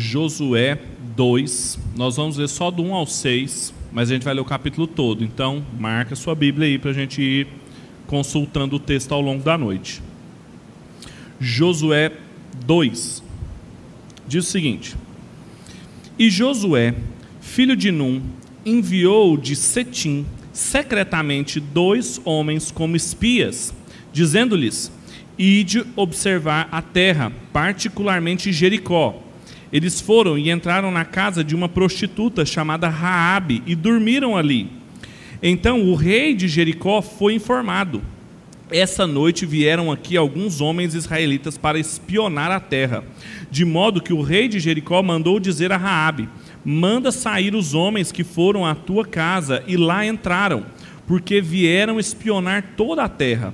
Josué 2. Nós vamos ler só do 1 ao 6, mas a gente vai ler o capítulo todo. Então, marca sua Bíblia aí para a gente ir consultando o texto ao longo da noite. Josué 2 diz o seguinte: E Josué, filho de Num, enviou de Setim secretamente dois homens como espias, dizendo-lhes: Ide observar a terra, particularmente Jericó eles foram e entraram na casa de uma prostituta chamada Raabe e dormiram ali. Então o rei de Jericó foi informado. Essa noite vieram aqui alguns homens israelitas para espionar a terra, de modo que o rei de Jericó mandou dizer a Raabe: Manda sair os homens que foram à tua casa e lá entraram, porque vieram espionar toda a terra.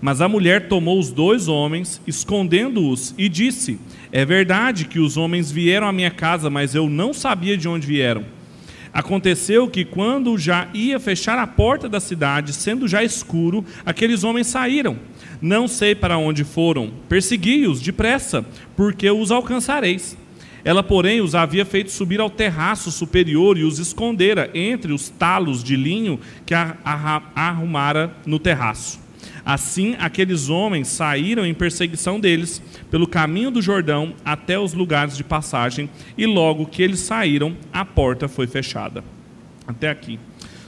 Mas a mulher tomou os dois homens, escondendo-os, e disse: É verdade que os homens vieram à minha casa, mas eu não sabia de onde vieram. Aconteceu que, quando já ia fechar a porta da cidade, sendo já escuro, aqueles homens saíram. Não sei para onde foram. Persegui-os depressa, porque os alcançareis. Ela, porém, os havia feito subir ao terraço superior e os escondera entre os talos de linho que arrumara no terraço. Assim, aqueles homens saíram em perseguição deles pelo caminho do Jordão até os lugares de passagem, e logo que eles saíram, a porta foi fechada. Até aqui.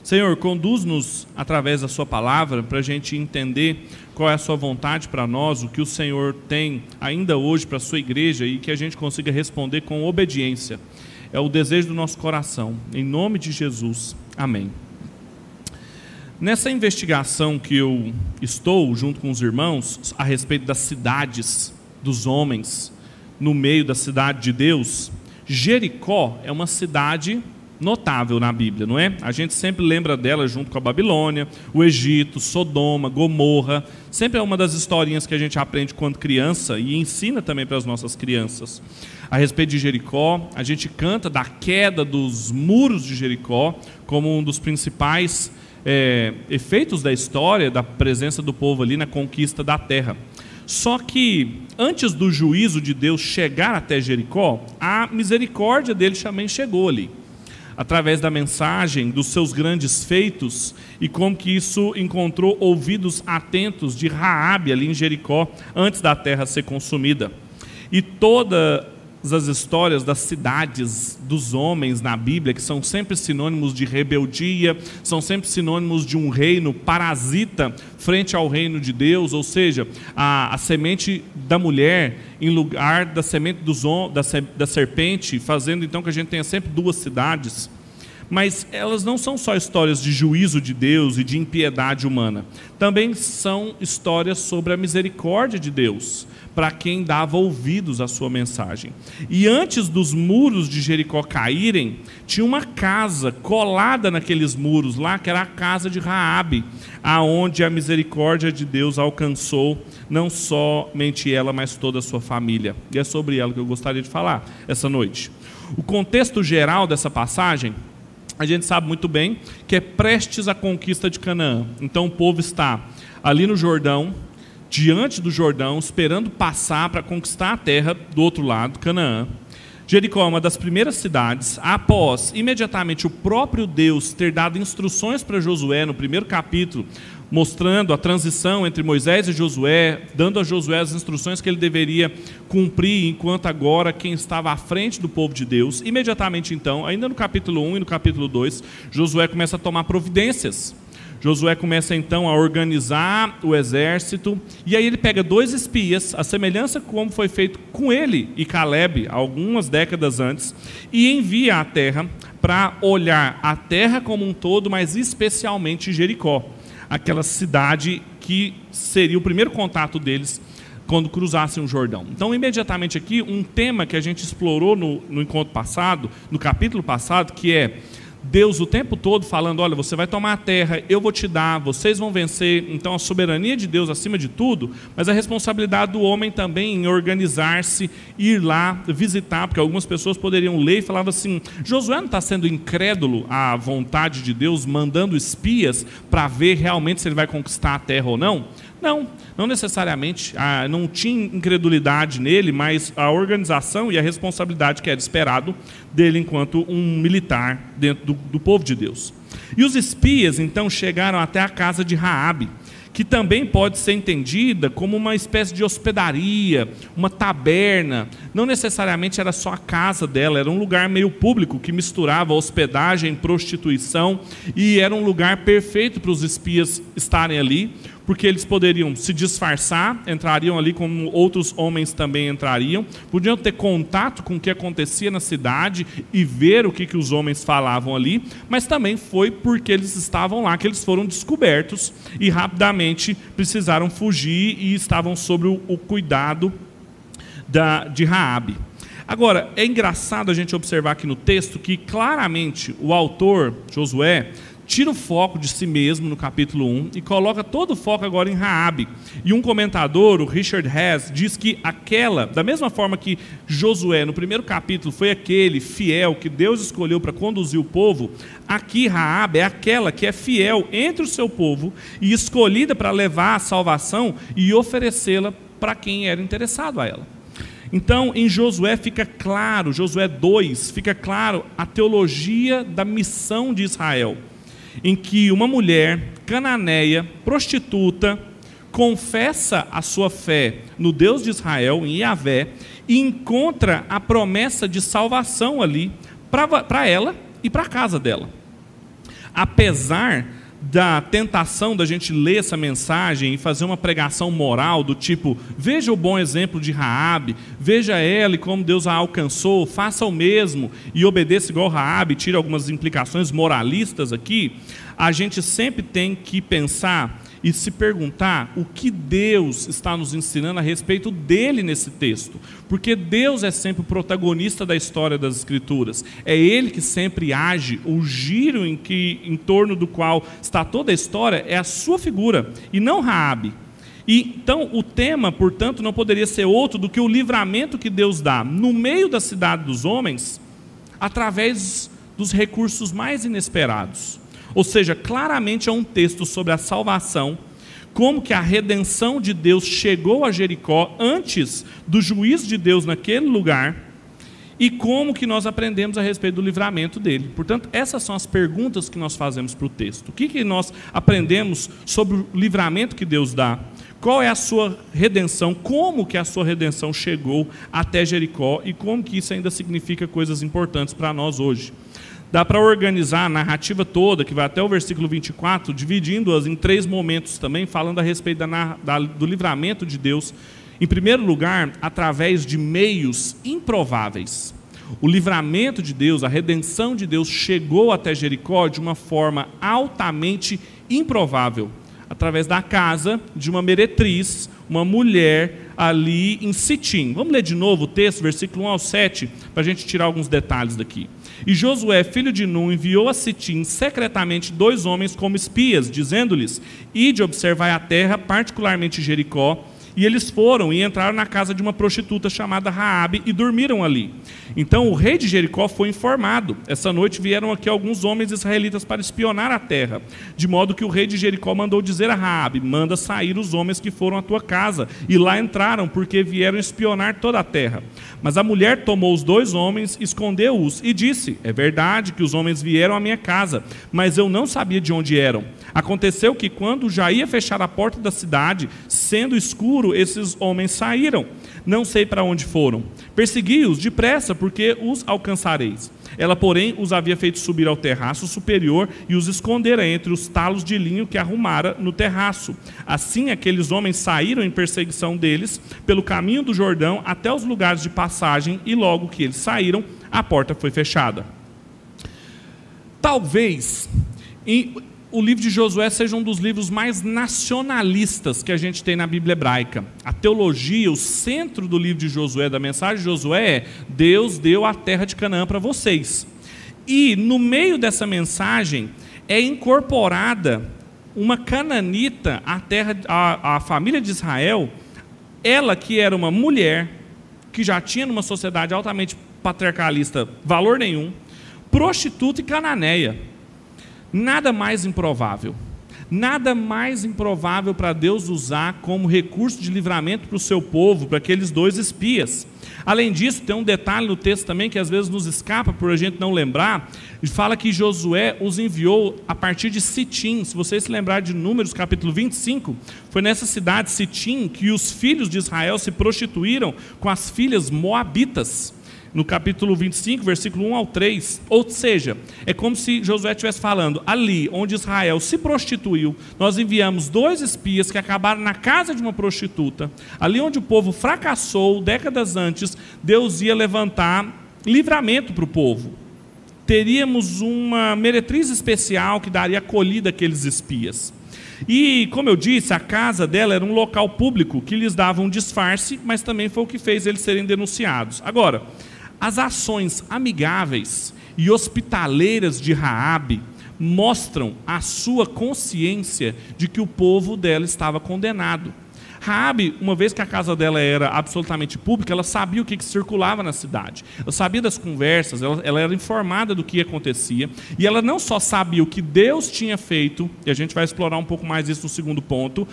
Senhor, conduz-nos através da Sua palavra para a gente entender qual é a Sua vontade para nós, o que o Senhor tem ainda hoje para a Sua igreja e que a gente consiga responder com obediência. É o desejo do nosso coração. Em nome de Jesus. Amém. Nessa investigação que eu estou, junto com os irmãos, a respeito das cidades dos homens no meio da cidade de Deus, Jericó é uma cidade notável na Bíblia, não é? A gente sempre lembra dela junto com a Babilônia, o Egito, Sodoma, Gomorra. Sempre é uma das historinhas que a gente aprende quando criança e ensina também para as nossas crianças. A respeito de Jericó, a gente canta da queda dos muros de Jericó como um dos principais é, efeitos da história, da presença do povo ali na conquista da terra. Só que antes do juízo de Deus chegar até Jericó, a misericórdia dele também chegou ali. Através da mensagem, dos seus grandes feitos e como que isso encontrou ouvidos atentos de Raabe ali em Jericó antes da terra ser consumida. E toda as histórias das cidades, dos homens na Bíblia, que são sempre sinônimos de rebeldia, são sempre sinônimos de um reino parasita frente ao reino de Deus, ou seja, a, a semente da mulher em lugar da semente dos, da, da serpente, fazendo então que a gente tenha sempre duas cidades mas elas não são só histórias de juízo de Deus e de impiedade humana. Também são histórias sobre a misericórdia de Deus para quem dava ouvidos à sua mensagem. E antes dos muros de Jericó caírem, tinha uma casa colada naqueles muros lá, que era a casa de Raabe, aonde a misericórdia de Deus alcançou não somente ela, mas toda a sua família. E é sobre ela que eu gostaria de falar essa noite. O contexto geral dessa passagem a gente sabe muito bem que é prestes à conquista de Canaã. Então o povo está ali no Jordão, diante do Jordão, esperando passar para conquistar a terra do outro lado, Canaã. Jericó é uma das primeiras cidades, após imediatamente o próprio Deus ter dado instruções para Josué no primeiro capítulo, mostrando a transição entre Moisés e Josué, dando a Josué as instruções que ele deveria cumprir, enquanto agora quem estava à frente do povo de Deus. Imediatamente então, ainda no capítulo 1 e no capítulo 2, Josué começa a tomar providências. Josué começa então a organizar o exército, e aí ele pega dois espias, a semelhança como foi feito com ele e Caleb algumas décadas antes, e envia à terra para olhar a terra como um todo, mas especialmente Jericó aquela cidade que seria o primeiro contato deles quando cruzassem o Jordão. Então, imediatamente aqui, um tema que a gente explorou no, no encontro passado, no capítulo passado, que é Deus o tempo todo falando: olha, você vai tomar a terra, eu vou te dar, vocês vão vencer. Então, a soberania de Deus acima de tudo, mas a responsabilidade do homem também em organizar-se, ir lá visitar, porque algumas pessoas poderiam ler e falavam assim: Josué não está sendo incrédulo à vontade de Deus, mandando espias para ver realmente se ele vai conquistar a terra ou não? Não, não necessariamente. Ah, não tinha incredulidade nele, mas a organização e a responsabilidade que era esperado dele enquanto um militar dentro do, do povo de Deus. E os espias então chegaram até a casa de Raabe, que também pode ser entendida como uma espécie de hospedaria, uma taberna. Não necessariamente era só a casa dela, era um lugar meio público que misturava hospedagem, prostituição, e era um lugar perfeito para os espias estarem ali, porque eles poderiam se disfarçar, entrariam ali como outros homens também entrariam, podiam ter contato com o que acontecia na cidade e ver o que, que os homens falavam ali, mas também foi porque eles estavam lá que eles foram descobertos e rapidamente precisaram fugir e estavam sob o, o cuidado da, de Raabe. Agora, é engraçado a gente observar aqui no texto que claramente o autor, Josué, tira o foco de si mesmo no capítulo 1 e coloca todo o foco agora em Raabe. E um comentador, o Richard Hess, diz que aquela, da mesma forma que Josué no primeiro capítulo foi aquele fiel que Deus escolheu para conduzir o povo, aqui Raabe é aquela que é fiel entre o seu povo e escolhida para levar a salvação e oferecê-la para quem era interessado a ela. Então, em Josué fica claro, Josué 2, fica claro a teologia da missão de Israel em que uma mulher cananeia, prostituta, confessa a sua fé no Deus de Israel, em Yahvé, e encontra a promessa de salvação ali para ela e para a casa dela. Apesar da tentação da gente ler essa mensagem e fazer uma pregação moral do tipo, veja o bom exemplo de Raabe, veja ela e como Deus a alcançou, faça o mesmo e obedeça igual Raabe, tira algumas implicações moralistas aqui, a gente sempre tem que pensar e se perguntar o que Deus está nos ensinando a respeito dele nesse texto. Porque Deus é sempre o protagonista da história das Escrituras. É ele que sempre age, o giro em, que, em torno do qual está toda a história é a sua figura, e não Raabe. E, então, o tema, portanto, não poderia ser outro do que o livramento que Deus dá no meio da cidade dos homens, através dos recursos mais inesperados. Ou seja, claramente é um texto sobre a salvação, como que a redenção de Deus chegou a Jericó antes do juízo de Deus naquele lugar e como que nós aprendemos a respeito do livramento dele. Portanto, essas são as perguntas que nós fazemos para o texto. O que, que nós aprendemos sobre o livramento que Deus dá? Qual é a sua redenção? Como que a sua redenção chegou até Jericó e como que isso ainda significa coisas importantes para nós hoje? Dá para organizar a narrativa toda, que vai até o versículo 24, dividindo-as em três momentos também, falando a respeito da, da, do livramento de Deus. Em primeiro lugar, através de meios improváveis. O livramento de Deus, a redenção de Deus chegou até Jericó de uma forma altamente improvável através da casa de uma meretriz, uma mulher ali em Sitim. Vamos ler de novo o texto, versículo 1 ao 7, para a gente tirar alguns detalhes daqui. E Josué, filho de Nun, enviou a Sitim secretamente dois homens como espias, dizendo-lhes: Ide observar a terra, particularmente Jericó, e eles foram e entraram na casa de uma prostituta chamada Raabe e dormiram ali. Então o rei de Jericó foi informado. Essa noite vieram aqui alguns homens israelitas para espionar a terra, de modo que o rei de Jericó mandou dizer a Raabe: "Manda sair os homens que foram à tua casa". E lá entraram, porque vieram espionar toda a terra. Mas a mulher tomou os dois homens, escondeu-os e disse: "É verdade que os homens vieram à minha casa, mas eu não sabia de onde eram". Aconteceu que quando já ia fechar a porta da cidade, sendo escuro, esses homens saíram. Não sei para onde foram. Persegui-os depressa, porque os alcançareis. Ela, porém, os havia feito subir ao terraço superior e os escondera entre os talos de linho que arrumara no terraço. Assim, aqueles homens saíram em perseguição deles pelo caminho do Jordão até os lugares de passagem, e logo que eles saíram, a porta foi fechada. Talvez o livro de Josué seja um dos livros mais nacionalistas que a gente tem na Bíblia hebraica. A teologia, o centro do livro de Josué, da mensagem de Josué é: Deus deu a terra de Canaã para vocês. E no meio dessa mensagem é incorporada uma cananita à terra, à, à família de Israel, ela que era uma mulher que já tinha numa sociedade altamente patriarcalista valor nenhum, prostituta e cananeia. Nada mais improvável. nada mais improvável para Deus usar como recurso de livramento para o seu povo, para aqueles dois espias. Além disso, tem um detalhe no texto também que às vezes nos escapa por a gente não lembrar. Fala que Josué os enviou a partir de Sitim. Se vocês se lembrar de Números, capítulo 25, foi nessa cidade, Sitim, que os filhos de Israel se prostituíram com as filhas moabitas no capítulo 25, versículo 1 ao 3. Ou seja, é como se Josué estivesse falando, ali onde Israel se prostituiu, nós enviamos dois espias que acabaram na casa de uma prostituta. Ali onde o povo fracassou décadas antes, Deus ia levantar livramento para o povo. Teríamos uma meretriz especial que daria acolhida àqueles espias. E, como eu disse, a casa dela era um local público que lhes dava um disfarce, mas também foi o que fez eles serem denunciados. Agora, as ações amigáveis e hospitaleiras de Raabe mostram a sua consciência de que o povo dela estava condenado. Raabe, uma vez que a casa dela era absolutamente pública, ela sabia o que, que circulava na cidade. Ela sabia das conversas, ela, ela, era informada do que acontecia. E ela não só sabia o que Deus tinha feito, e a gente vai explorar um pouco mais isso no segundo ponto,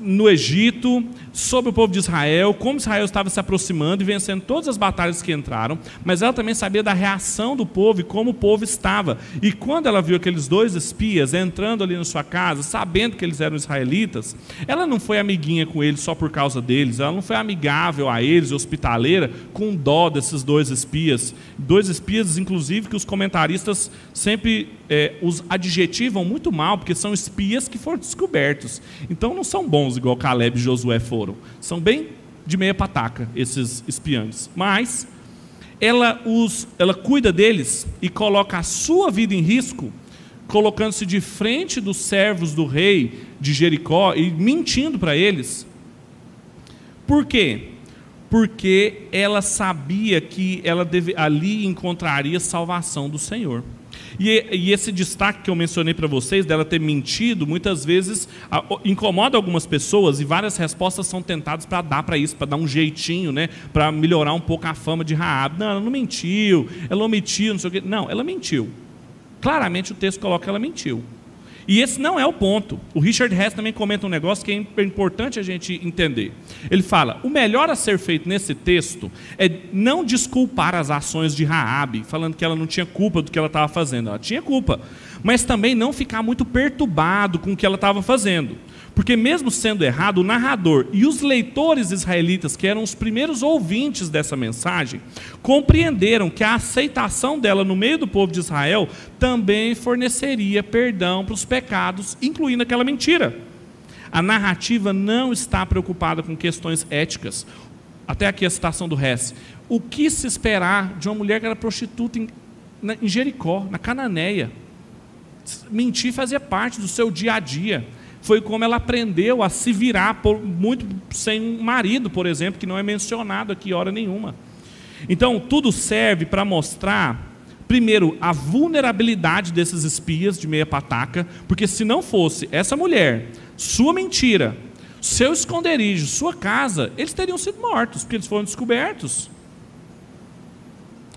no Egito, sobre o povo de Israel, como Israel estava se aproximando e vencendo todas as batalhas que entraram, mas ela também sabia da reação do povo e como o povo estava. E quando ela viu aqueles dois espias entrando ali na sua casa, sabendo que eles eram israelitas, ela não foi amiguinha com eles só por causa deles, ela não foi amigável a eles, hospitaleira, com dó desses dois espias. Dois espias, inclusive, que os comentaristas sempre é, os adjetivam muito mal, porque são espias que foram descobertos. Então não são bons igual Caleb e Josué foram. São bem de meia pataca esses espiantes. Mas ela os ela cuida deles e coloca a sua vida em risco, colocando-se de frente dos servos do rei de Jericó e mentindo para eles. Por quê? Porque ela sabia que ela deve, ali encontraria salvação do Senhor. E, e esse destaque que eu mencionei para vocês, dela ter mentido, muitas vezes a, incomoda algumas pessoas e várias respostas são tentadas para dar para isso, para dar um jeitinho, né, para melhorar um pouco a fama de Raab. Não, ela não mentiu, ela omitiu, não sei o quê. Não, ela mentiu. Claramente o texto coloca que ela mentiu. E esse não é o ponto. O Richard Hess também comenta um negócio que é importante a gente entender. Ele fala: o melhor a ser feito nesse texto é não desculpar as ações de Raabe, falando que ela não tinha culpa do que ela estava fazendo. Ela tinha culpa, mas também não ficar muito perturbado com o que ela estava fazendo. Porque, mesmo sendo errado, o narrador e os leitores israelitas, que eram os primeiros ouvintes dessa mensagem, compreenderam que a aceitação dela no meio do povo de Israel também forneceria perdão para os pecados, incluindo aquela mentira. A narrativa não está preocupada com questões éticas. Até aqui a citação do Hess. O que se esperar de uma mulher que era prostituta em, em Jericó, na Cananeia? Mentir fazia parte do seu dia a dia foi como ela aprendeu a se virar por, muito sem um marido, por exemplo, que não é mencionado aqui hora nenhuma. Então, tudo serve para mostrar, primeiro, a vulnerabilidade desses espias de meia pataca, porque se não fosse essa mulher, sua mentira, seu esconderijo, sua casa, eles teriam sido mortos, porque eles foram descobertos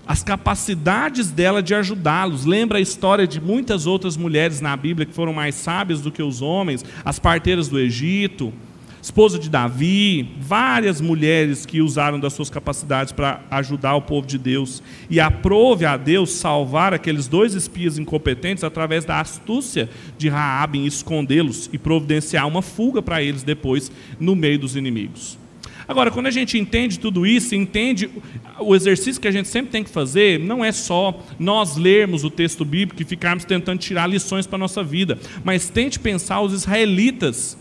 as capacidades dela de ajudá-los. Lembra a história de muitas outras mulheres na Bíblia que foram mais sábias do que os homens, as parteiras do Egito, esposa de Davi, várias mulheres que usaram das suas capacidades para ajudar o povo de Deus. E aprove a Deus salvar aqueles dois espias incompetentes através da astúcia de Raabe em escondê-los e providenciar uma fuga para eles depois no meio dos inimigos. Agora, quando a gente entende tudo isso, entende o exercício que a gente sempre tem que fazer, não é só nós lermos o texto bíblico e ficarmos tentando tirar lições para a nossa vida, mas tente pensar os israelitas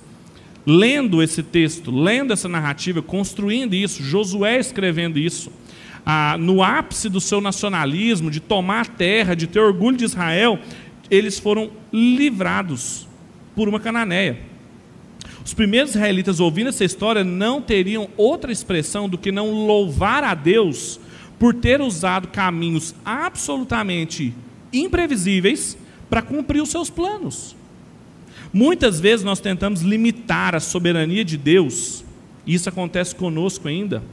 lendo esse texto, lendo essa narrativa, construindo isso, Josué escrevendo isso. Ah, no ápice do seu nacionalismo, de tomar a terra, de ter orgulho de Israel, eles foram livrados por uma cananeia. Os primeiros israelitas ouvindo essa história não teriam outra expressão do que não louvar a Deus por ter usado caminhos absolutamente imprevisíveis para cumprir os seus planos. Muitas vezes nós tentamos limitar a soberania de Deus, e isso acontece conosco ainda,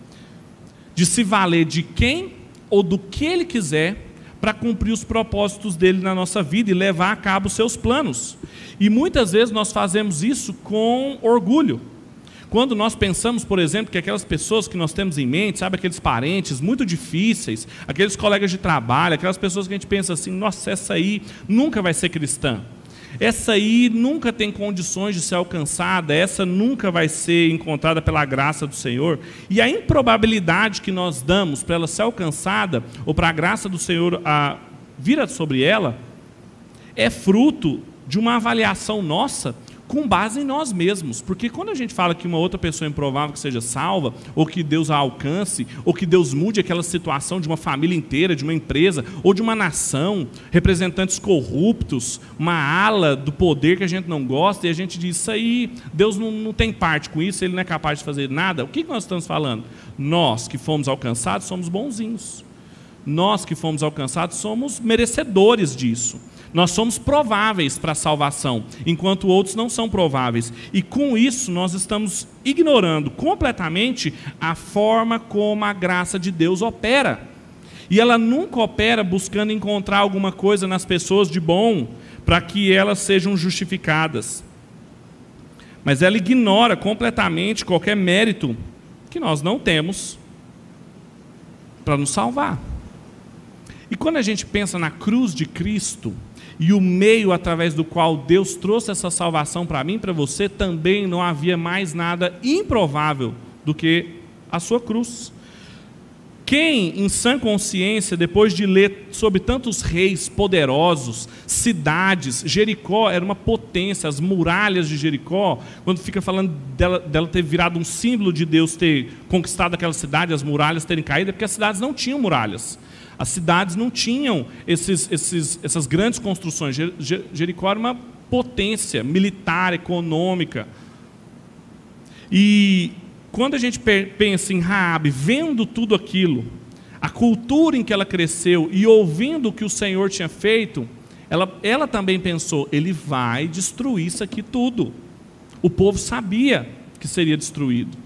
de se valer de quem ou do que Ele quiser para cumprir os propósitos dele na nossa vida e levar a cabo os seus planos. E muitas vezes nós fazemos isso com orgulho. Quando nós pensamos, por exemplo, que aquelas pessoas que nós temos em mente, sabe, aqueles parentes muito difíceis, aqueles colegas de trabalho, aquelas pessoas que a gente pensa assim, nossa, essa aí nunca vai ser cristã. Essa aí nunca tem condições de ser alcançada, essa nunca vai ser encontrada pela graça do Senhor. E a improbabilidade que nós damos para ela ser alcançada, ou para a graça do Senhor a, vir sobre ela, é fruto de uma avaliação nossa com base em nós mesmos. Porque quando a gente fala que uma outra pessoa é improvável que seja salva, ou que Deus a alcance, ou que Deus mude aquela situação de uma família inteira, de uma empresa, ou de uma nação, representantes corruptos, uma ala do poder que a gente não gosta, e a gente diz isso aí, Deus não, não tem parte com isso, ele não é capaz de fazer nada. O que nós estamos falando? Nós que fomos alcançados somos bonzinhos. Nós que fomos alcançados somos merecedores disso. Nós somos prováveis para a salvação, enquanto outros não são prováveis. E com isso nós estamos ignorando completamente a forma como a graça de Deus opera. E ela nunca opera buscando encontrar alguma coisa nas pessoas de bom para que elas sejam justificadas. Mas ela ignora completamente qualquer mérito que nós não temos para nos salvar. E quando a gente pensa na cruz de Cristo, e o meio através do qual Deus trouxe essa salvação para mim para você, também não havia mais nada improvável do que a sua cruz. Quem, em sã consciência, depois de ler sobre tantos reis poderosos, cidades, Jericó era uma potência, as muralhas de Jericó, quando fica falando dela, dela ter virado um símbolo de Deus ter conquistado aquela cidade, as muralhas terem caído, é porque as cidades não tinham muralhas. As cidades não tinham esses, esses, essas grandes construções. Jericó era uma potência militar, econômica. E quando a gente pensa em Raabe, vendo tudo aquilo, a cultura em que ela cresceu e ouvindo o que o Senhor tinha feito, ela, ela também pensou: ele vai destruir isso aqui tudo. O povo sabia que seria destruído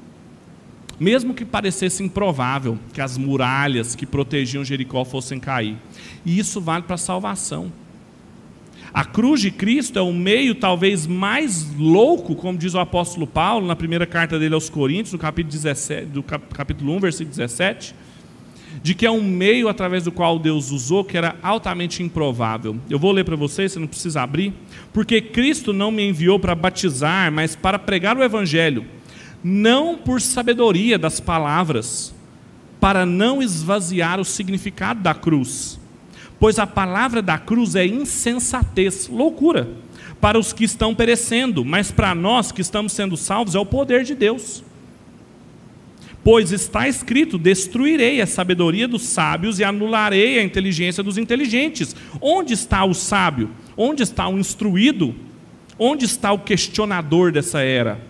mesmo que parecesse improvável que as muralhas que protegiam Jericó fossem cair. E isso vale para a salvação. A cruz de Cristo é o meio talvez mais louco, como diz o apóstolo Paulo na primeira carta dele aos Coríntios, no capítulo, 17, do capítulo 1, versículo 17, de que é um meio através do qual Deus usou que era altamente improvável. Eu vou ler para vocês, você não precisa abrir. Porque Cristo não me enviou para batizar, mas para pregar o evangelho não por sabedoria das palavras, para não esvaziar o significado da cruz, pois a palavra da cruz é insensatez, loucura, para os que estão perecendo, mas para nós que estamos sendo salvos é o poder de Deus. Pois está escrito: destruirei a sabedoria dos sábios e anularei a inteligência dos inteligentes. Onde está o sábio? Onde está o instruído? Onde está o questionador dessa era?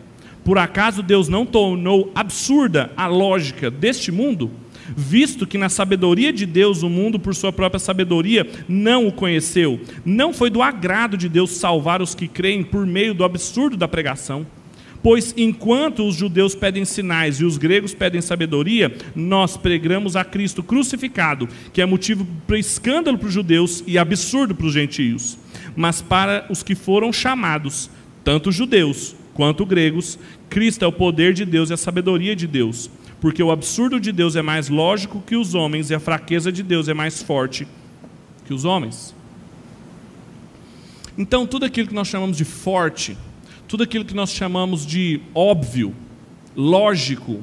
Por acaso Deus não tornou absurda a lógica deste mundo? Visto que na sabedoria de Deus o mundo, por sua própria sabedoria, não o conheceu. Não foi do agrado de Deus salvar os que creem por meio do absurdo da pregação. Pois enquanto os judeus pedem sinais e os gregos pedem sabedoria, nós pregamos a Cristo crucificado, que é motivo para escândalo para os judeus e absurdo para os gentios. Mas para os que foram chamados, tanto judeus quanto gregos, Cristo é o poder de Deus e a sabedoria de Deus, porque o absurdo de Deus é mais lógico que os homens e a fraqueza de Deus é mais forte que os homens. Então, tudo aquilo que nós chamamos de forte, tudo aquilo que nós chamamos de óbvio, lógico,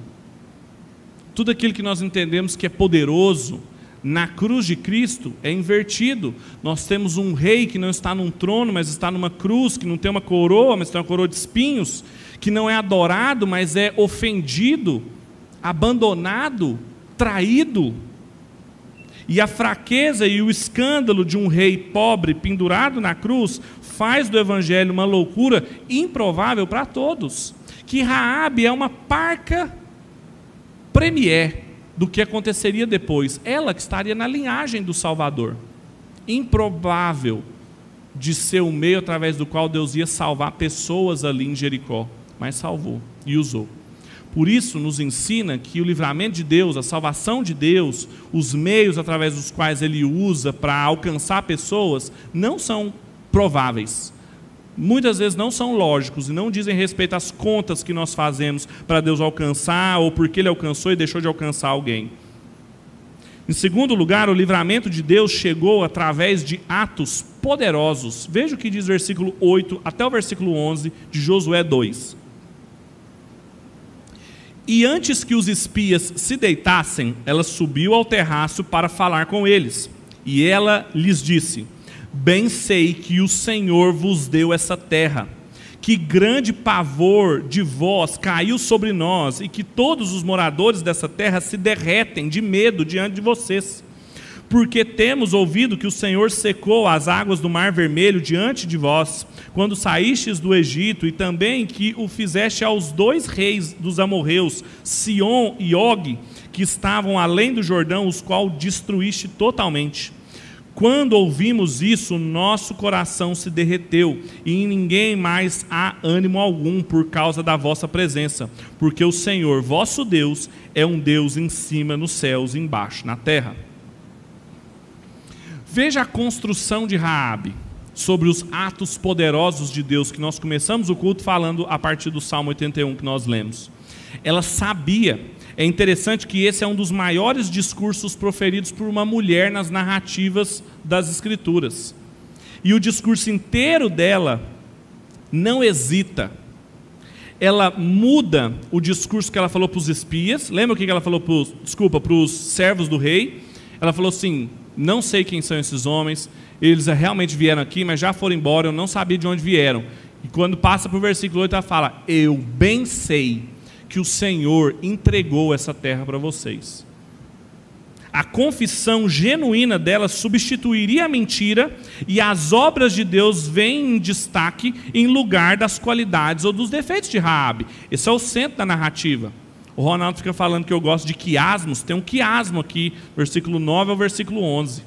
tudo aquilo que nós entendemos que é poderoso, na cruz de Cristo é invertido. Nós temos um rei que não está num trono, mas está numa cruz, que não tem uma coroa, mas tem uma coroa de espinhos, que não é adorado, mas é ofendido, abandonado, traído. E a fraqueza e o escândalo de um rei pobre pendurado na cruz faz do evangelho uma loucura improvável para todos. Que Raabe é uma parca premier do que aconteceria depois. Ela que estaria na linhagem do Salvador. Improvável de ser o meio através do qual Deus ia salvar pessoas ali em Jericó, mas salvou e usou. Por isso, nos ensina que o livramento de Deus, a salvação de Deus, os meios através dos quais Ele usa para alcançar pessoas, não são prováveis. Muitas vezes não são lógicos e não dizem respeito às contas que nós fazemos para Deus alcançar ou porque Ele alcançou e deixou de alcançar alguém. Em segundo lugar, o livramento de Deus chegou através de atos poderosos. Veja o que diz o versículo 8 até o versículo 11 de Josué 2. E antes que os espias se deitassem, ela subiu ao terraço para falar com eles. E ela lhes disse: Bem sei que o Senhor vos deu essa terra, que grande pavor de vós caiu sobre nós, e que todos os moradores dessa terra se derretem de medo diante de vocês porque temos ouvido que o Senhor secou as águas do Mar Vermelho diante de vós, quando saístes do Egito, e também que o fizeste aos dois reis dos amorreus, Sion e Og, que estavam além do Jordão, os qual destruíste totalmente. Quando ouvimos isso, nosso coração se derreteu, e em ninguém mais há ânimo algum por causa da vossa presença, porque o Senhor, vosso Deus, é um Deus em cima nos céus e embaixo na terra. Veja a construção de Raabe sobre os atos poderosos de Deus que nós começamos o culto falando a partir do Salmo 81 que nós lemos. Ela sabia. É interessante que esse é um dos maiores discursos proferidos por uma mulher nas narrativas das escrituras. E o discurso inteiro dela não hesita. Ela muda o discurso que ela falou para os espias. Lembra o que ela falou para os, desculpa, para os servos do rei? Ela falou assim: não sei quem são esses homens, eles realmente vieram aqui, mas já foram embora, eu não sabia de onde vieram. E quando passa para o versículo 8, ela fala: Eu bem sei que o Senhor entregou essa terra para vocês. A confissão genuína dela substituiria a mentira e as obras de Deus vêm em destaque em lugar das qualidades ou dos defeitos de Raabe. Esse é o centro da narrativa. O Ronaldo fica falando que eu gosto de quiasmos. Tem um quiasmo aqui, versículo 9 ao versículo 11.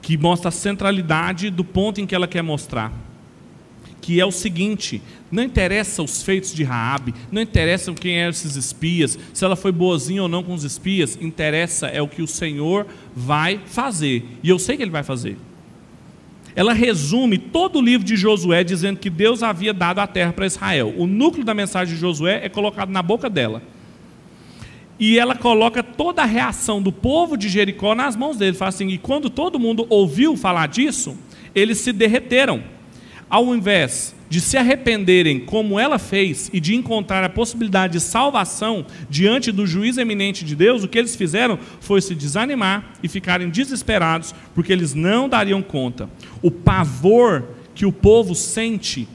Que mostra a centralidade do ponto em que ela quer mostrar. Que é o seguinte: não interessa os feitos de Raabe, não interessa quem eram esses espias, se ela foi boazinha ou não com os espias, interessa é o que o Senhor vai fazer. E eu sei que ele vai fazer ela resume todo o livro de Josué dizendo que Deus havia dado a terra para Israel. O núcleo da mensagem de Josué é colocado na boca dela. E ela coloca toda a reação do povo de Jericó nas mãos dele. Fala assim: e quando todo mundo ouviu falar disso, eles se derreteram. Ao invés de se arrependerem como ela fez e de encontrar a possibilidade de salvação diante do juízo eminente de Deus, o que eles fizeram foi se desanimar e ficarem desesperados, porque eles não dariam conta. O pavor que o povo sente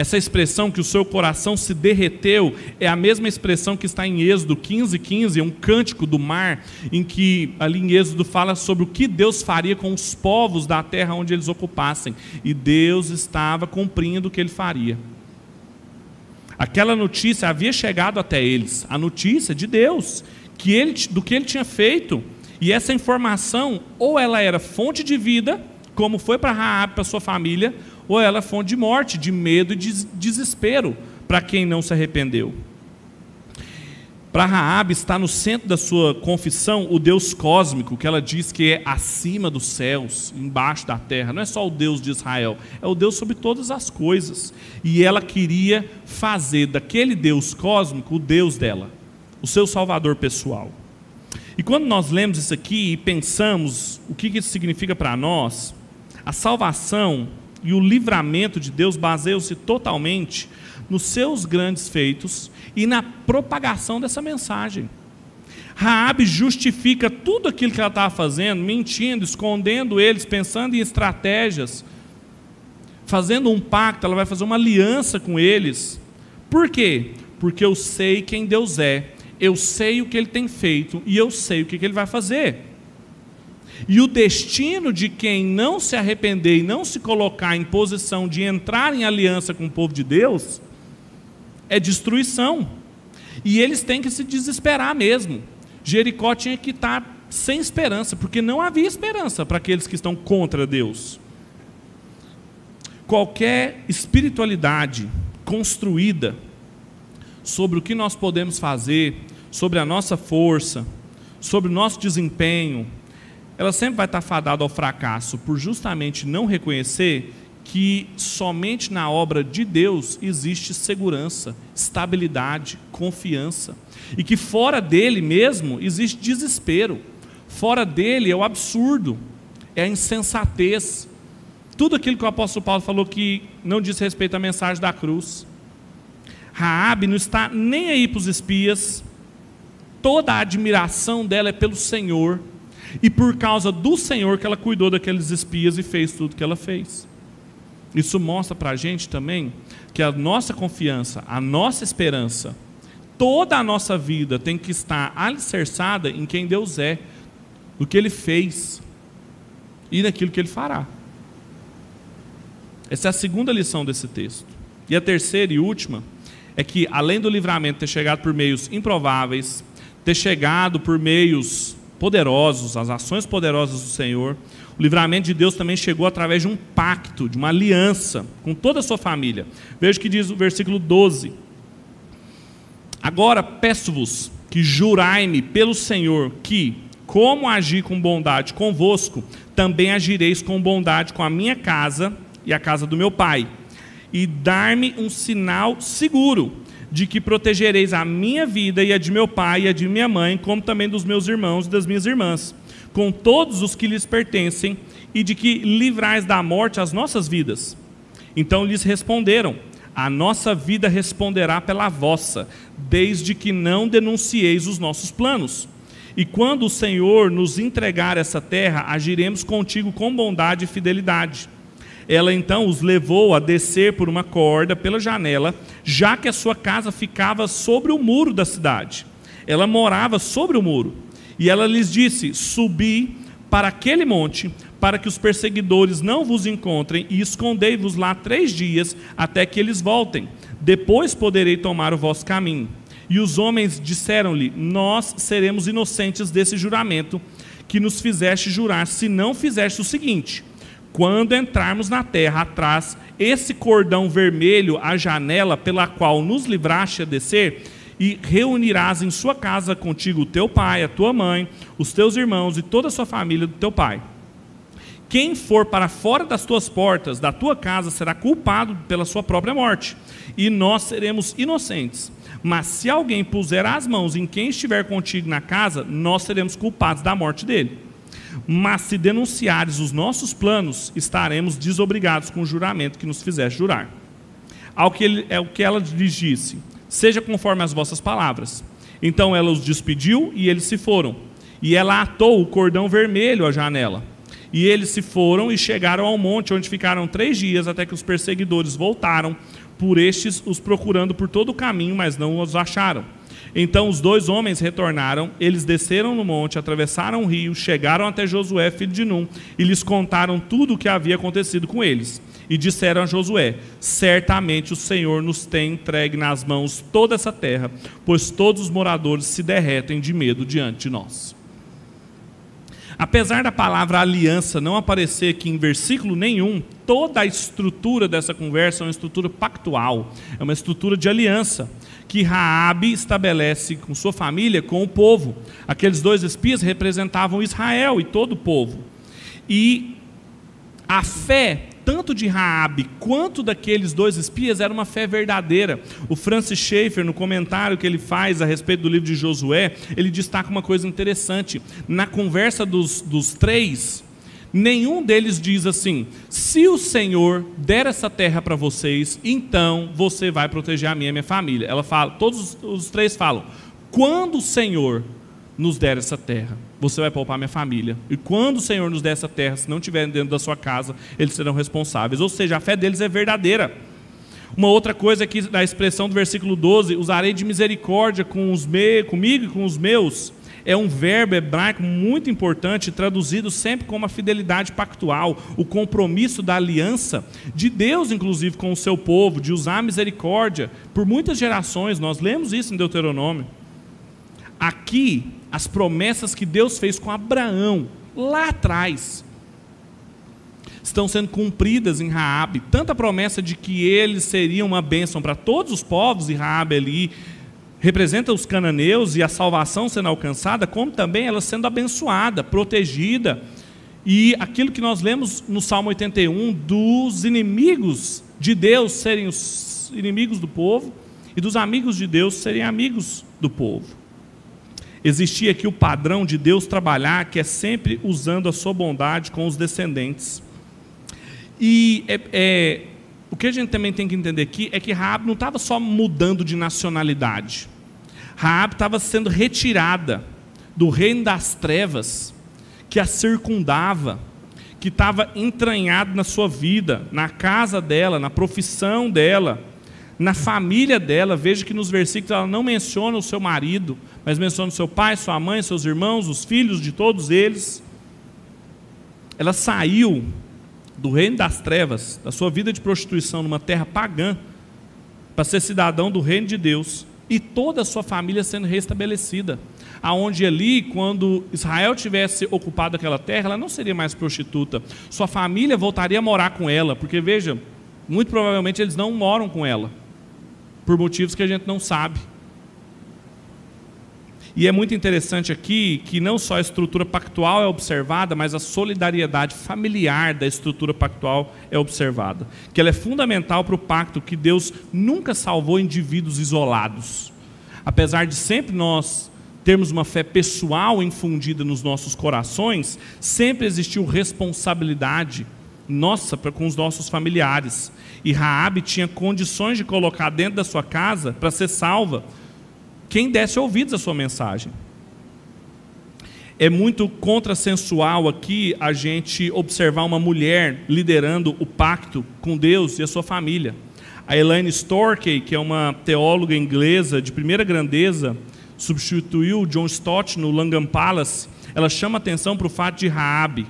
essa expressão que o seu coração se derreteu é a mesma expressão que está em Êxodo 15, 15, um cântico do mar, em que ali em Êxodo fala sobre o que Deus faria com os povos da terra onde eles ocupassem. E Deus estava cumprindo o que ele faria. Aquela notícia havia chegado até eles, a notícia de Deus, que ele, do que ele tinha feito. E essa informação, ou ela era fonte de vida, como foi para Raab, para sua família, ou ela é fonte de morte, de medo e de desespero para quem não se arrependeu. Para Raab está no centro da sua confissão o Deus cósmico, que ela diz que é acima dos céus, embaixo da terra. Não é só o Deus de Israel, é o Deus sobre todas as coisas. E ela queria fazer daquele Deus cósmico o Deus dela, o seu salvador pessoal. E quando nós lemos isso aqui e pensamos o que isso significa para nós, a salvação e o livramento de Deus baseiam-se totalmente nos seus grandes feitos e na propagação dessa mensagem. Raabe justifica tudo aquilo que ela estava fazendo, mentindo, escondendo eles, pensando em estratégias, fazendo um pacto, ela vai fazer uma aliança com eles. Por quê? Porque eu sei quem Deus é, eu sei o que ele tem feito e eu sei o que ele vai fazer. E o destino de quem não se arrepender e não se colocar em posição de entrar em aliança com o povo de Deus é destruição. E eles têm que se desesperar mesmo. Jericó tinha que estar sem esperança, porque não havia esperança para aqueles que estão contra Deus. Qualquer espiritualidade construída sobre o que nós podemos fazer, sobre a nossa força, sobre o nosso desempenho, ela sempre vai estar fadada ao fracasso por justamente não reconhecer que somente na obra de Deus existe segurança, estabilidade, confiança, e que fora dele mesmo existe desespero, fora dele é o absurdo, é a insensatez, tudo aquilo que o apóstolo Paulo falou que não diz respeito à mensagem da cruz. Raabe não está nem aí para os espias, toda a admiração dela é pelo Senhor, e por causa do Senhor que ela cuidou daqueles espias e fez tudo que ela fez. Isso mostra para a gente também que a nossa confiança, a nossa esperança, toda a nossa vida tem que estar alicerçada em quem Deus é, no que Ele fez e naquilo que Ele fará. Essa é a segunda lição desse texto. E a terceira e última é que, além do livramento ter chegado por meios improváveis, ter chegado por meios poderosos, as ações poderosas do Senhor, o livramento de Deus também chegou através de um pacto, de uma aliança com toda a sua família. Veja o que diz o versículo 12. Agora peço-vos que jurai-me pelo Senhor que, como agi com bondade convosco, também agireis com bondade com a minha casa e a casa do meu pai, e dar-me um sinal seguro de que protegereis a minha vida e a de meu pai e a de minha mãe, como também dos meus irmãos e das minhas irmãs, com todos os que lhes pertencem, e de que livrais da morte as nossas vidas. Então lhes responderam: A nossa vida responderá pela vossa, desde que não denuncieis os nossos planos. E quando o Senhor nos entregar essa terra, agiremos contigo com bondade e fidelidade ela então os levou a descer por uma corda pela janela, já que a sua casa ficava sobre o muro da cidade. Ela morava sobre o muro. E ela lhes disse: Subi para aquele monte, para que os perseguidores não vos encontrem, e escondei-vos lá três dias, até que eles voltem. Depois poderei tomar o vosso caminho. E os homens disseram-lhe: Nós seremos inocentes desse juramento que nos fizeste jurar, se não fizeste o seguinte: quando entrarmos na terra atrás, esse cordão vermelho, a janela pela qual nos livraste a descer, e reunirás em sua casa contigo o teu pai, a tua mãe, os teus irmãos e toda a sua família do teu pai. Quem for para fora das tuas portas, da tua casa, será culpado pela sua própria morte, e nós seremos inocentes. Mas se alguém puser as mãos em quem estiver contigo na casa, nós seremos culpados da morte dele. Mas se denunciares os nossos planos, estaremos desobrigados com o juramento que nos fizeste jurar. Ao que ele, é o que ela lhes disse: Seja conforme as vossas palavras. Então ela os despediu e eles se foram. E ela atou o cordão vermelho à janela. E eles se foram e chegaram ao monte, onde ficaram três dias, até que os perseguidores voltaram, por estes os procurando por todo o caminho, mas não os acharam. Então os dois homens retornaram, eles desceram no monte, atravessaram o rio, chegaram até Josué, filho de Num, e lhes contaram tudo o que havia acontecido com eles. E disseram a Josué: Certamente o Senhor nos tem entregue nas mãos toda essa terra, pois todos os moradores se derretem de medo diante de nós. Apesar da palavra aliança não aparecer aqui em versículo nenhum, toda a estrutura dessa conversa é uma estrutura pactual, é uma estrutura de aliança que Raabe estabelece com sua família com o povo. Aqueles dois espias representavam Israel e todo o povo. E a fé tanto de Raabe quanto daqueles dois espias era uma fé verdadeira. O Francis Schaeffer, no comentário que ele faz a respeito do livro de Josué, ele destaca uma coisa interessante. Na conversa dos, dos três, nenhum deles diz assim: se o Senhor der essa terra para vocês, então você vai proteger a minha e a minha família. Ela fala, todos os três falam: quando o Senhor nos der essa terra, você vai poupar minha família. E quando o Senhor nos der essa terra, se não estiverem dentro da sua casa, eles serão responsáveis. Ou seja, a fé deles é verdadeira. Uma outra coisa aqui na expressão do versículo 12: usarei de misericórdia com os me, comigo e com os meus é um verbo hebraico muito importante, traduzido sempre como a fidelidade pactual, o compromisso da aliança de Deus, inclusive, com o seu povo, de usar misericórdia por muitas gerações. Nós lemos isso em Deuteronômio. Aqui, as promessas que Deus fez com Abraão, lá atrás, estão sendo cumpridas em Raabe. Tanta promessa de que ele seria uma bênção para todos os povos, e Raabe ali representa os cananeus e a salvação sendo alcançada, como também ela sendo abençoada, protegida. E aquilo que nós lemos no Salmo 81, dos inimigos de Deus serem os inimigos do povo e dos amigos de Deus serem amigos do povo. Existia aqui o padrão de Deus trabalhar, que é sempre usando a sua bondade com os descendentes. E é, é, o que a gente também tem que entender aqui é que Raab não estava só mudando de nacionalidade. Raab estava sendo retirada do reino das trevas que a circundava, que estava entranhado na sua vida, na casa dela, na profissão dela, na família dela. Veja que nos versículos ela não menciona o seu marido, mas menciona seu pai, sua mãe, seus irmãos, os filhos de todos eles. Ela saiu do reino das trevas, da sua vida de prostituição numa terra pagã, para ser cidadão do reino de Deus e toda a sua família sendo restabelecida. Aonde ali, quando Israel tivesse ocupado aquela terra, ela não seria mais prostituta. Sua família voltaria a morar com ela, porque veja, muito provavelmente eles não moram com ela, por motivos que a gente não sabe. E é muito interessante aqui que não só a estrutura pactual é observada, mas a solidariedade familiar da estrutura pactual é observada. Que ela é fundamental para o pacto, que Deus nunca salvou indivíduos isolados. Apesar de sempre nós termos uma fé pessoal infundida nos nossos corações, sempre existiu responsabilidade nossa para com os nossos familiares. E Raabe tinha condições de colocar dentro da sua casa para ser salva quem desse ouvidos à sua mensagem. É muito contrassensual aqui a gente observar uma mulher liderando o pacto com Deus e a sua família. A Elaine Storkey, que é uma teóloga inglesa de primeira grandeza, substituiu John Stott no Langham Palace. Ela chama atenção para o fato de Raabe,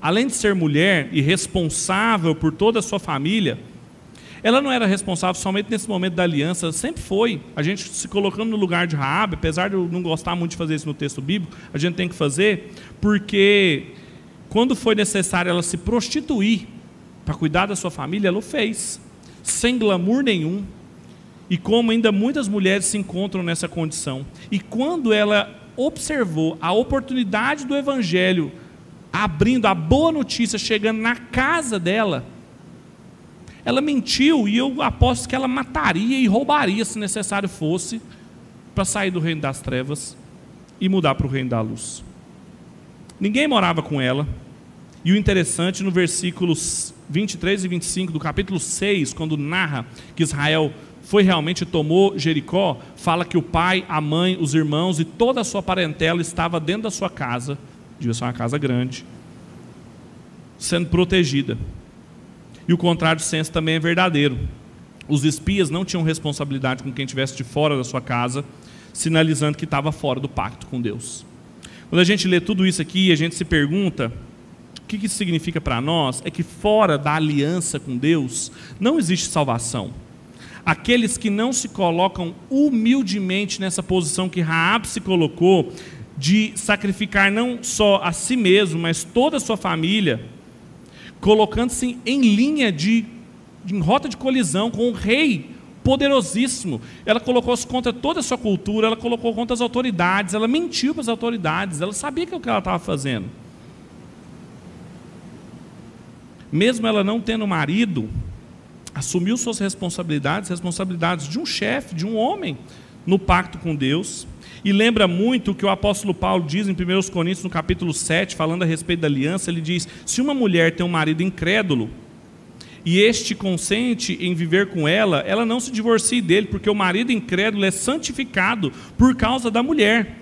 além de ser mulher e responsável por toda a sua família, ela não era responsável somente nesse momento da aliança, sempre foi. A gente se colocando no lugar de Raab, apesar de eu não gostar muito de fazer isso no texto bíblico, a gente tem que fazer, porque quando foi necessário ela se prostituir para cuidar da sua família, ela o fez, sem glamour nenhum. E como ainda muitas mulheres se encontram nessa condição. E quando ela observou a oportunidade do evangelho abrindo a boa notícia, chegando na casa dela, ela mentiu e eu aposto que ela mataria e roubaria, se necessário fosse, para sair do reino das trevas e mudar para o reino da luz. Ninguém morava com ela. E o interessante, no versículos 23 e 25 do capítulo 6, quando narra que Israel foi realmente tomou Jericó, fala que o pai, a mãe, os irmãos e toda a sua parentela estava dentro da sua casa, devia ser uma casa grande, sendo protegida. E o contrário senso também é verdadeiro. Os espias não tinham responsabilidade com quem estivesse de fora da sua casa, sinalizando que estava fora do pacto com Deus. Quando a gente lê tudo isso aqui a gente se pergunta o que isso significa para nós, é que fora da aliança com Deus não existe salvação. Aqueles que não se colocam humildemente nessa posição que Raab se colocou, de sacrificar não só a si mesmo, mas toda a sua família, colocando-se em linha de, em rota de colisão com um rei poderosíssimo. Ela colocou-se contra toda a sua cultura, ela colocou contra as autoridades, ela mentiu para as autoridades, ela sabia que é o que ela estava fazendo. Mesmo ela não tendo marido, assumiu suas responsabilidades, responsabilidades de um chefe, de um homem, no pacto com Deus. E lembra muito o que o apóstolo Paulo diz em 1 Coríntios, no capítulo 7, falando a respeito da aliança. Ele diz: Se uma mulher tem um marido incrédulo, e este consente em viver com ela, ela não se divorcie dele, porque o marido incrédulo é santificado por causa da mulher.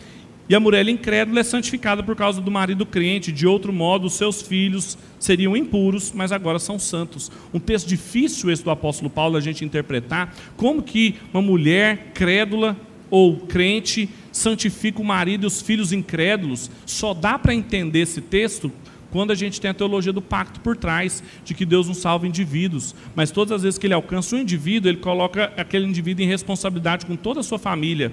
E a mulher incrédula é santificada por causa do marido crente. De outro modo, os seus filhos seriam impuros, mas agora são santos. Um texto difícil esse do apóstolo Paulo a gente interpretar. Como que uma mulher crédula ou crente santifica o marido e os filhos incrédulos. Só dá para entender esse texto quando a gente tem a teologia do pacto por trás, de que Deus não salva indivíduos, mas todas as vezes que ele alcança um indivíduo, ele coloca aquele indivíduo em responsabilidade com toda a sua família.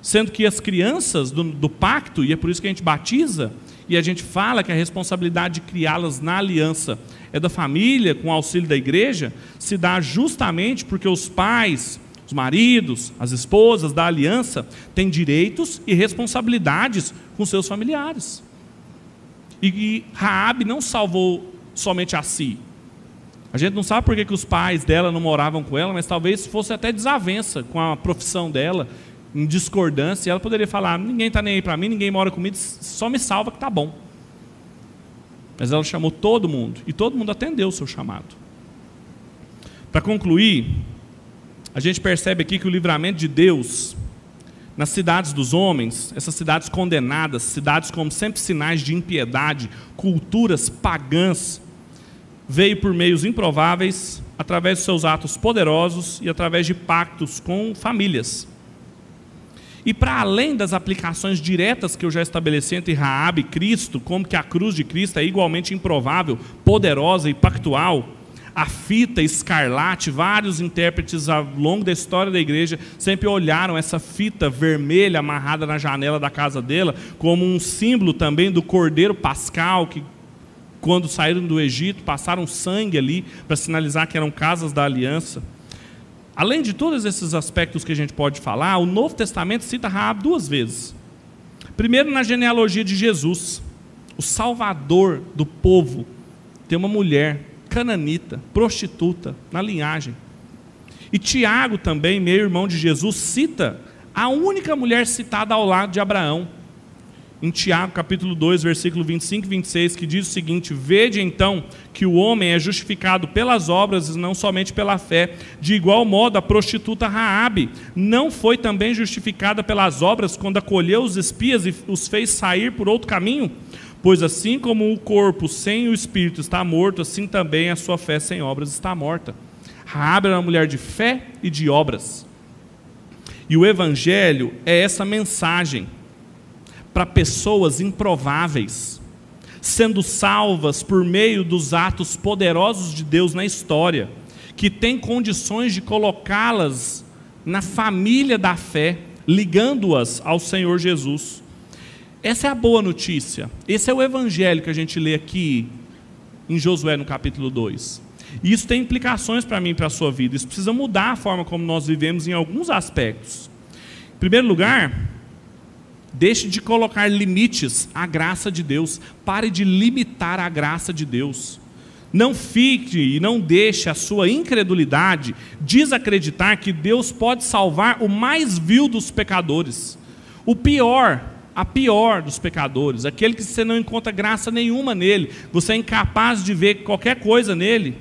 Sendo que as crianças do, do pacto, e é por isso que a gente batiza, e a gente fala que a responsabilidade de criá-las na aliança é da família, com auxílio da igreja, se dá justamente porque os pais, Os maridos, as esposas da aliança têm direitos e responsabilidades com seus familiares. E, e Raabe não salvou somente a si. A gente não sabe por que, que os pais dela não moravam com ela, mas talvez fosse até desavença com a profissão dela, em discordância, ela poderia falar: ninguém está nem aí para mim, ninguém mora comigo, só me salva que está bom. Mas ela chamou todo mundo, e todo mundo atendeu o seu chamado. Para concluir, a gente percebe aqui que o livramento de Deus nas cidades dos homens, essas cidades condenadas, cidades como sempre sinais de impiedade, culturas pagãs, veio por meios improváveis, através de seus atos poderosos e através de pactos com famílias. E para além das aplicações diretas que eu já estabeleci entre Raab e Cristo, como que a cruz de Cristo é igualmente improvável, poderosa e pactual, a fita escarlate, vários intérpretes ao longo da história da igreja sempre olharam essa fita vermelha amarrada na janela da casa dela como um símbolo também do cordeiro pascal que quando saíram do Egito passaram sangue ali para sinalizar que eram casas da aliança. Além de todos esses aspectos que a gente pode falar, o Novo Testamento cita Raab duas vezes. Primeiro na genealogia de Jesus, o salvador do povo, tem uma mulher cananita, prostituta, na linhagem. E Tiago também, meu irmão de Jesus, cita a única mulher citada ao lado de Abraão. Em Tiago, capítulo 2, versículo 25 e 26, que diz o seguinte: Vede então que o homem é justificado pelas obras e não somente pela fé. De igual modo, a prostituta Raabe não foi também justificada pelas obras quando acolheu os espias e os fez sair por outro caminho? Pois assim como o corpo sem o espírito está morto, assim também a sua fé sem obras está morta. Raabe era uma mulher de fé e de obras. E o evangelho é essa mensagem para pessoas improváveis, sendo salvas por meio dos atos poderosos de Deus na história, que tem condições de colocá-las na família da fé, ligando-as ao Senhor Jesus. Essa é a boa notícia. Esse é o evangelho que a gente lê aqui em Josué no capítulo 2. E isso tem implicações para mim e para a sua vida. Isso precisa mudar a forma como nós vivemos em alguns aspectos. Em primeiro lugar, deixe de colocar limites à graça de Deus. Pare de limitar a graça de Deus. Não fique e não deixe a sua incredulidade desacreditar que Deus pode salvar o mais vil dos pecadores. O pior a pior dos pecadores, aquele que você não encontra graça nenhuma nele, você é incapaz de ver qualquer coisa nele.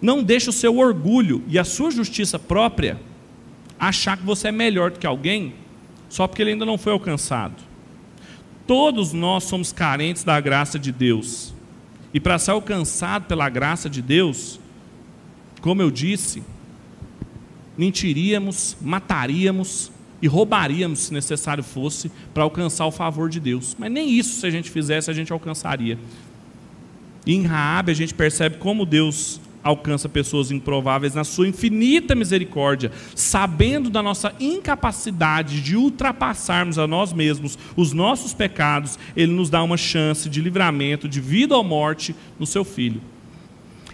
Não deixe o seu orgulho e a sua justiça própria achar que você é melhor do que alguém só porque ele ainda não foi alcançado. Todos nós somos carentes da graça de Deus. E para ser alcançado pela graça de Deus, como eu disse, mentiríamos, mataríamos, e roubaríamos, se necessário fosse, para alcançar o favor de Deus. Mas nem isso, se a gente fizesse, a gente alcançaria. Em Raabe a gente percebe como Deus alcança pessoas improváveis na sua infinita misericórdia, sabendo da nossa incapacidade de ultrapassarmos a nós mesmos os nossos pecados, ele nos dá uma chance de livramento de vida ou morte no seu filho.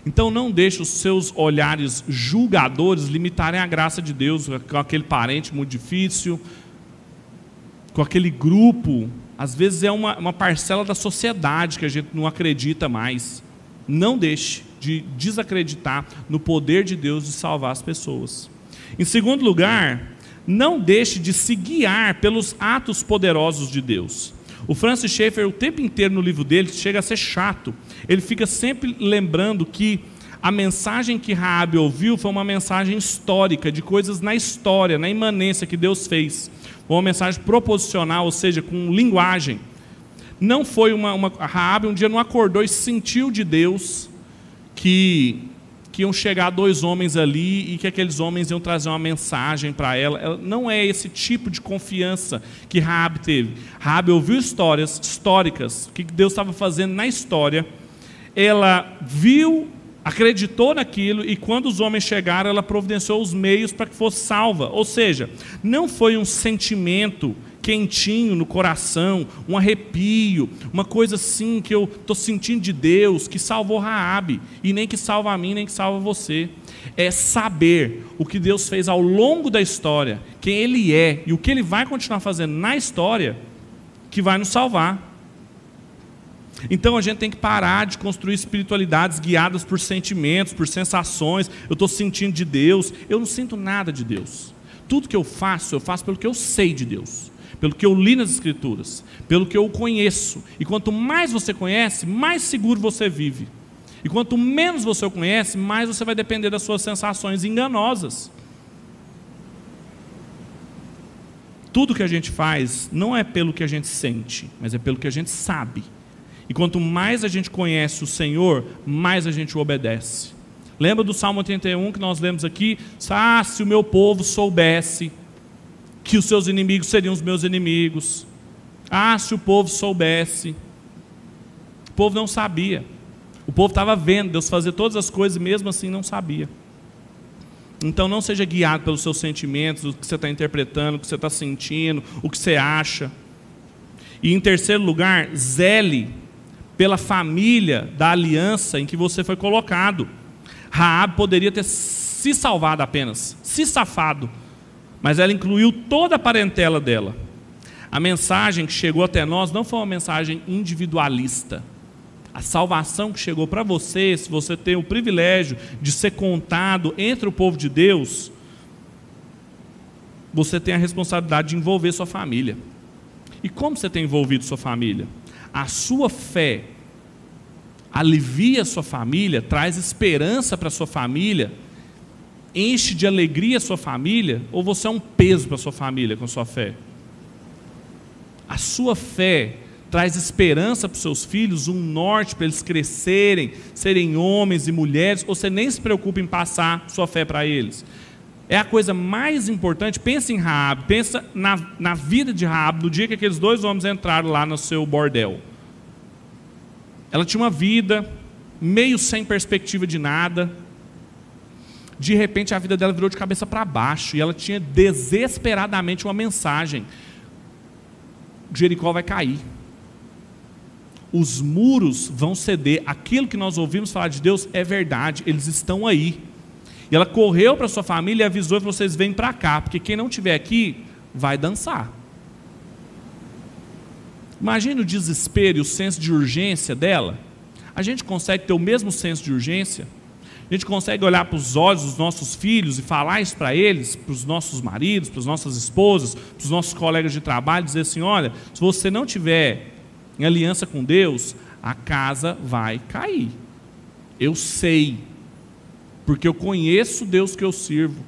Então não deixe os seus olhares julgadores limitarem a graça de Deus com aquele parente muito difícil, com aquele grupo. Às vezes é uma, uma parcela da sociedade que a gente não acredita mais. Não deixe de desacreditar no poder de Deus de salvar as pessoas. Em segundo lugar, não deixe de se guiar pelos atos poderosos de Deus. O Francis Schaeffer, o tempo inteiro no livro dele, chega a ser chato. Ele fica sempre lembrando que a mensagem que Raabe ouviu foi uma mensagem histórica, de coisas na história, na imanência que Deus fez. Uma mensagem proposicional, ou seja, com linguagem. Não foi uma, uma Raabe um dia não acordou e sentiu de Deus que que iam chegar dois homens ali e que aqueles homens iam trazer uma mensagem para ela. ela. Não é esse tipo de confiança que Raab teve. Raab ouviu histórias históricas, o que Deus estava fazendo na história. Ela viu, acreditou naquilo e quando os homens chegaram, ela providenciou os meios para que fosse salva. Ou seja, não foi um sentimento quentinho no coração, um arrepio, uma coisa assim que eu estou sentindo de Deus, que salvou Raabe, e nem que salva a mim, nem que salva você. É saber o que Deus fez ao longo da história, quem Ele é e o que Ele vai continuar fazendo na história, que vai nos salvar. Então a gente tem que parar de construir espiritualidades guiadas por sentimentos, por sensações. Eu estou sentindo de Deus. Eu não sinto nada de Deus. Tudo que eu faço, eu faço pelo que eu sei de Deus, pelo que eu li nas Escrituras, pelo que eu conheço. E quanto mais você conhece, mais seguro você vive. E quanto menos você conhece, mais você vai depender das suas sensações enganosas. Tudo que a gente faz não é pelo que a gente sente, mas é pelo que a gente sabe. E quanto mais a gente conhece o Senhor, mais a gente o obedece. Lembra do Salmo 81 que nós lemos aqui? Ah, se o meu povo soubesse que os seus inimigos seriam os meus inimigos. Ah, se o povo soubesse. O povo não sabia. O povo estava vendo Deus fazer todas as coisas e mesmo assim não sabia. Então não seja guiado pelos seus sentimentos, o que você está interpretando, o que você está sentindo, o que você acha. E em terceiro lugar, zele pela família da aliança em que você foi colocado. Raab poderia ter se salvado apenas, se safado, mas ela incluiu toda a parentela dela. A mensagem que chegou até nós não foi uma mensagem individualista. A salvação que chegou para você, se você tem o privilégio de ser contado entre o povo de Deus, você tem a responsabilidade de envolver sua família. E como você tem envolvido sua família? a sua fé alivia sua família, traz esperança para a sua família, enche de alegria a sua família, ou você é um peso para a sua família com a sua fé? A sua fé traz esperança para os seus filhos, um norte para eles crescerem, serem homens e mulheres, ou você nem se preocupa em passar sua fé para eles? É a coisa mais importante. Pensa em Raab, pensa na, na vida de Raab, no dia que aqueles dois homens entraram lá no seu bordel. Ela tinha uma vida meio sem perspectiva de nada. De repente a vida dela virou de cabeça para baixo e ela tinha desesperadamente uma mensagem: Jericó vai cair. Os muros vão ceder. Aquilo que nós ouvimos falar de Deus é verdade, eles estão aí. E ela correu para sua família e avisou vocês vêm para cá, porque quem não estiver aqui vai dançar. Imagina o desespero e o senso de urgência dela. A gente consegue ter o mesmo senso de urgência? A gente consegue olhar para os olhos dos nossos filhos e falar isso para eles, para os nossos maridos, para as nossas esposas, para os nossos colegas de trabalho, dizer assim: olha, se você não tiver em aliança com Deus, a casa vai cair. Eu sei, porque eu conheço o Deus que eu sirvo.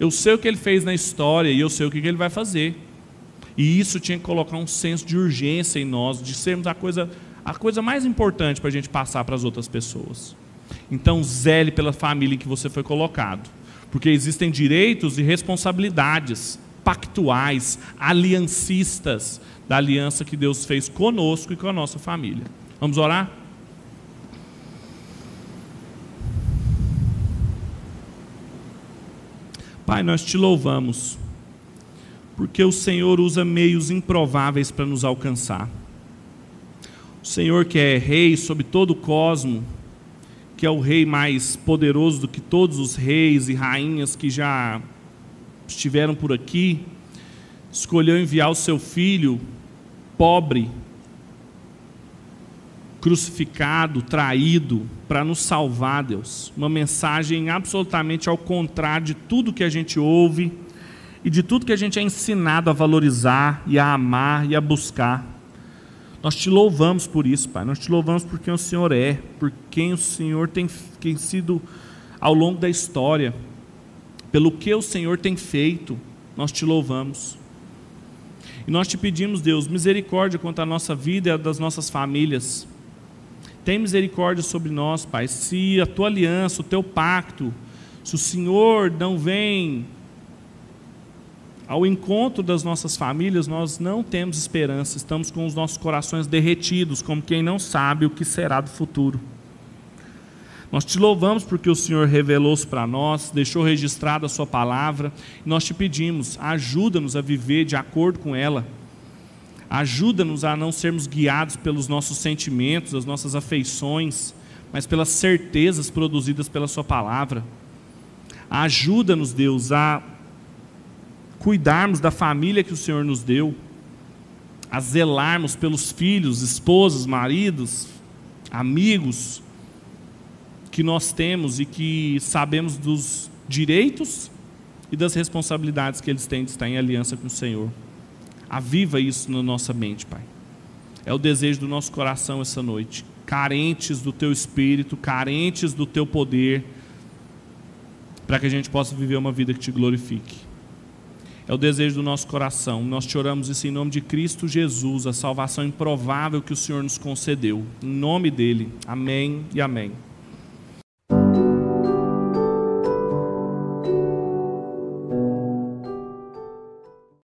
Eu sei o que ele fez na história e eu sei o que ele vai fazer. E isso tinha que colocar um senso de urgência em nós, de sermos a coisa, a coisa mais importante para a gente passar para as outras pessoas. Então, zele pela família em que você foi colocado, porque existem direitos e responsabilidades pactuais, aliancistas da aliança que Deus fez conosco e com a nossa família. Vamos orar? Pai, nós te louvamos, porque o Senhor usa meios improváveis para nos alcançar. O Senhor que é rei sobre todo o cosmo, que é o rei mais poderoso do que todos os reis e rainhas que já estiveram por aqui, escolheu enviar o seu filho pobre, crucificado, traído, para nos salvar, Deus. Uma mensagem absolutamente ao contrário de tudo que a gente ouve e de tudo que a gente é ensinado a valorizar e a amar e a buscar. Nós te louvamos por isso, Pai. Nós te louvamos por quem o Senhor é, por quem o Senhor tem, tem sido ao longo da história, pelo que o Senhor tem feito. Nós te louvamos. E nós te pedimos, Deus, misericórdia quanto à nossa vida e a das nossas famílias. Tem misericórdia sobre nós, Pai. Se a tua aliança, o teu pacto, se o Senhor não vem ao encontro das nossas famílias, nós não temos esperança, estamos com os nossos corações derretidos, como quem não sabe o que será do futuro. Nós te louvamos porque o Senhor revelou-se para nós, deixou registrada a Sua palavra, e nós te pedimos, ajuda-nos a viver de acordo com ela. Ajuda-nos a não sermos guiados pelos nossos sentimentos, as nossas afeições, mas pelas certezas produzidas pela Sua palavra. Ajuda-nos, Deus, a cuidarmos da família que o Senhor nos deu, a zelarmos pelos filhos, esposos, maridos, amigos, que nós temos e que sabemos dos direitos e das responsabilidades que eles têm de estar em aliança com o Senhor. Aviva isso na nossa mente, Pai. É o desejo do nosso coração essa noite. Carentes do Teu Espírito, carentes do Teu poder, para que a gente possa viver uma vida que te glorifique. É o desejo do nosso coração. Nós te oramos isso em nome de Cristo Jesus, a salvação improvável que o Senhor nos concedeu. Em nome dele. Amém e amém.